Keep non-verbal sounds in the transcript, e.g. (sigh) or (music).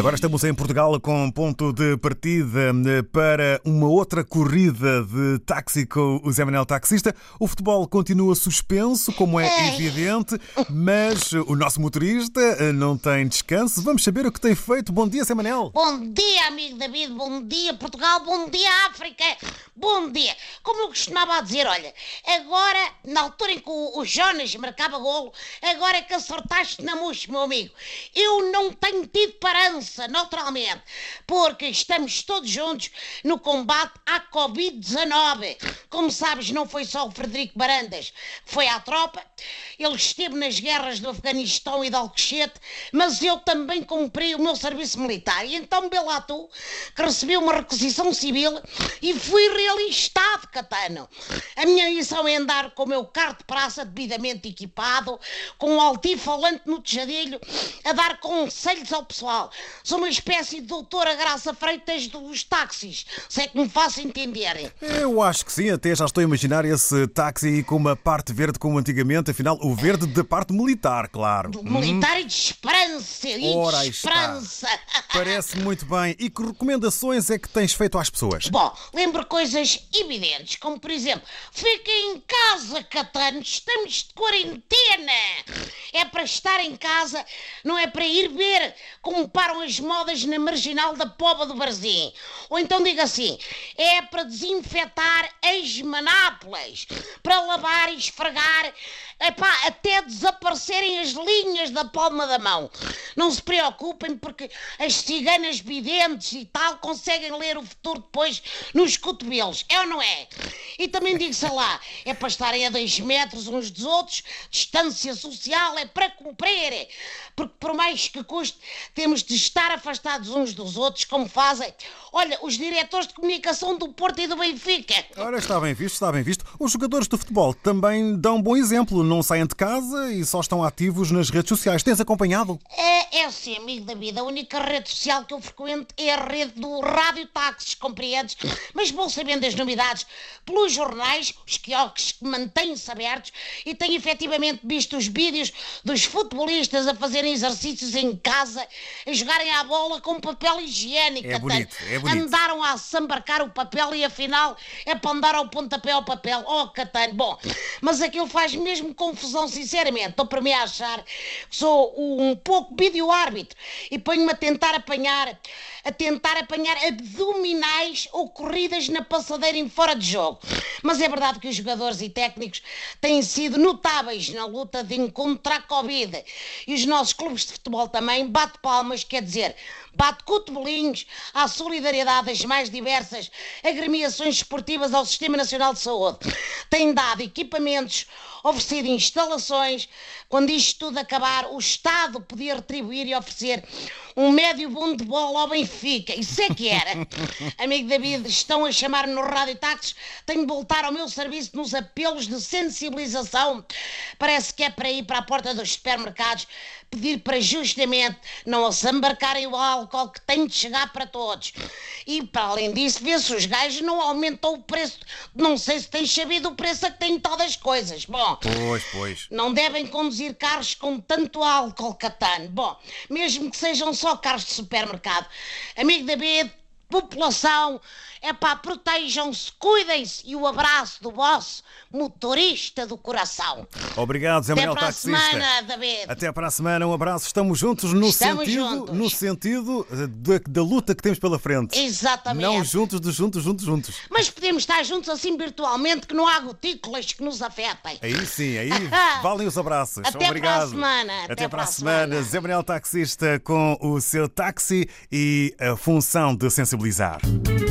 Agora estamos em Portugal com ponto de partida eh, para uma outra corrida de táxi com o Zé Manel Taxista. O futebol continua suspenso, como é evidente, mas o nosso motorista eh, não tem descanso. Vamos saber o que tem feito. Bom dia, Zé Manel. Bom dia, amigo David. Bom dia, Portugal. Bom dia, África. Bom dia. Como eu costumava dizer, olha, agora, na altura em que o, o Jonas marcava golo, agora é que acertaste na mousse, meu amigo. Eu não tenho tido parança, naturalmente, porque estamos todos juntos no combate à Covid-19. Como sabes, não foi só o Frederico Barandas que foi à tropa, ele esteve nas guerras do Afeganistão e de Alcochete, mas eu também cumpri o meu serviço militar. E então, tu, que recebi uma requisição civil e fui realistado, Catano. A minha missão é andar com o meu carro de praça devidamente equipado, com um altifalante no tejadilho, a dar conselhos ao pessoal. Sou uma espécie de doutora Graça Freitas dos táxis, se é que me faço entenderem. Eu acho que sim, até já estou a imaginar esse táxi com uma parte verde como antigamente, afinal, o verde da parte militar, claro. Do militar e de esperança, e Hum. Ora, de esperança. (laughs) Parece muito bem. E que recomendações é que tens feito às pessoas? Bom, lembro coisas evidentes, como por exemplo, fiquem em casa, Catano, estamos de quarentena. É para estar em casa, não é para ir ver como param as modas na marginal da Pova do Barzim. Ou então diga assim, é para desinfetar as manápolas, para lavar e esfregar, epá, até desaparecerem as linhas da palma da mão. Não se preocupem porque as ciganas videntes e tal conseguem ler o futuro depois nos cotovelos, é ou não é? E também digo, sei lá, é para estarem a dois metros uns dos outros, distância social é para cumprir, porque por mais que custe, temos de estar afastados uns dos outros, como fazem, olha, os diretores de comunicação do Porto e do Benfica. Ora, está bem visto, está bem visto. Os jogadores de futebol também dão bom exemplo. Não saem de casa e só estão ativos nas redes sociais. Tens acompanhado? É, é assim, amigo da vida. A única rede social que eu frequento é a rede do Rádio Táxis, compreendes? Mas vou sabendo as novidades pelos jornais, os quiosques que mantêm-se abertos e tenho efetivamente visto os vídeos dos futebolistas a fazerem exercícios em casa, a jogarem à bola com papel higiênico. É bonito, é bonito. Andaram a sambarcar o papel e afinal é para andar ao pontapé ao papel. Oh, Catano, bom, mas aquilo faz mesmo confusão, sinceramente. Estou para a achar que sou um pouco vídeo-árbitro e ponho-me a tentar apanhar, a tentar apanhar abdominais ocorridas na passadeira em fora de jogo. Mas é verdade que os jogadores e técnicos têm sido notáveis na luta de encontrar a Covid. E os nossos clubes de futebol também bate palmas, quer dizer, bate cotovelinhos à solidariedade das mais diversas agremiações esportivas ao Sistema Nacional de Saúde. Tem dado equipamentos, oferecido instalações. Quando isto tudo acabar, o Estado podia retribuir e oferecer um médio bom de bola ao Benfica. Isso é que era. (laughs) Amigo David, estão a chamar-me no Rádio Táxis. Tenho de voltar ao meu serviço nos apelos de sensibilização. Parece que é para ir para a porta dos supermercados pedir para justamente não assambarcarem o álcool que tem de chegar para todos. E para além disso, vê se os gajos não aumentam o preço. Não sei se tens sabido o preço a que têm todas as coisas. Bom, Pois, pois. não devem conduzir carros com tanto álcool, Catano. Bom, mesmo que sejam só carros de supermercado. Amigo David, população, é pá, protejam-se, cuidem-se e o abraço do vosso motorista do coração. Obrigado, Zé Até Manuel para a Taxista. semana, David. Até para a semana, um abraço. Estamos juntos no Estamos sentido, juntos. no sentido eh, da, da luta que temos pela frente. Exatamente. Não juntos, de juntos, juntos, juntos. Mas podemos estar juntos assim virtualmente que não há gotículas que nos afetem. Aí sim, aí (laughs) valem os abraços. Até para a Obrigado. semana, Até, para a semana. Zé Manuel Taxista com o seu táxi e a função de disponibilizar.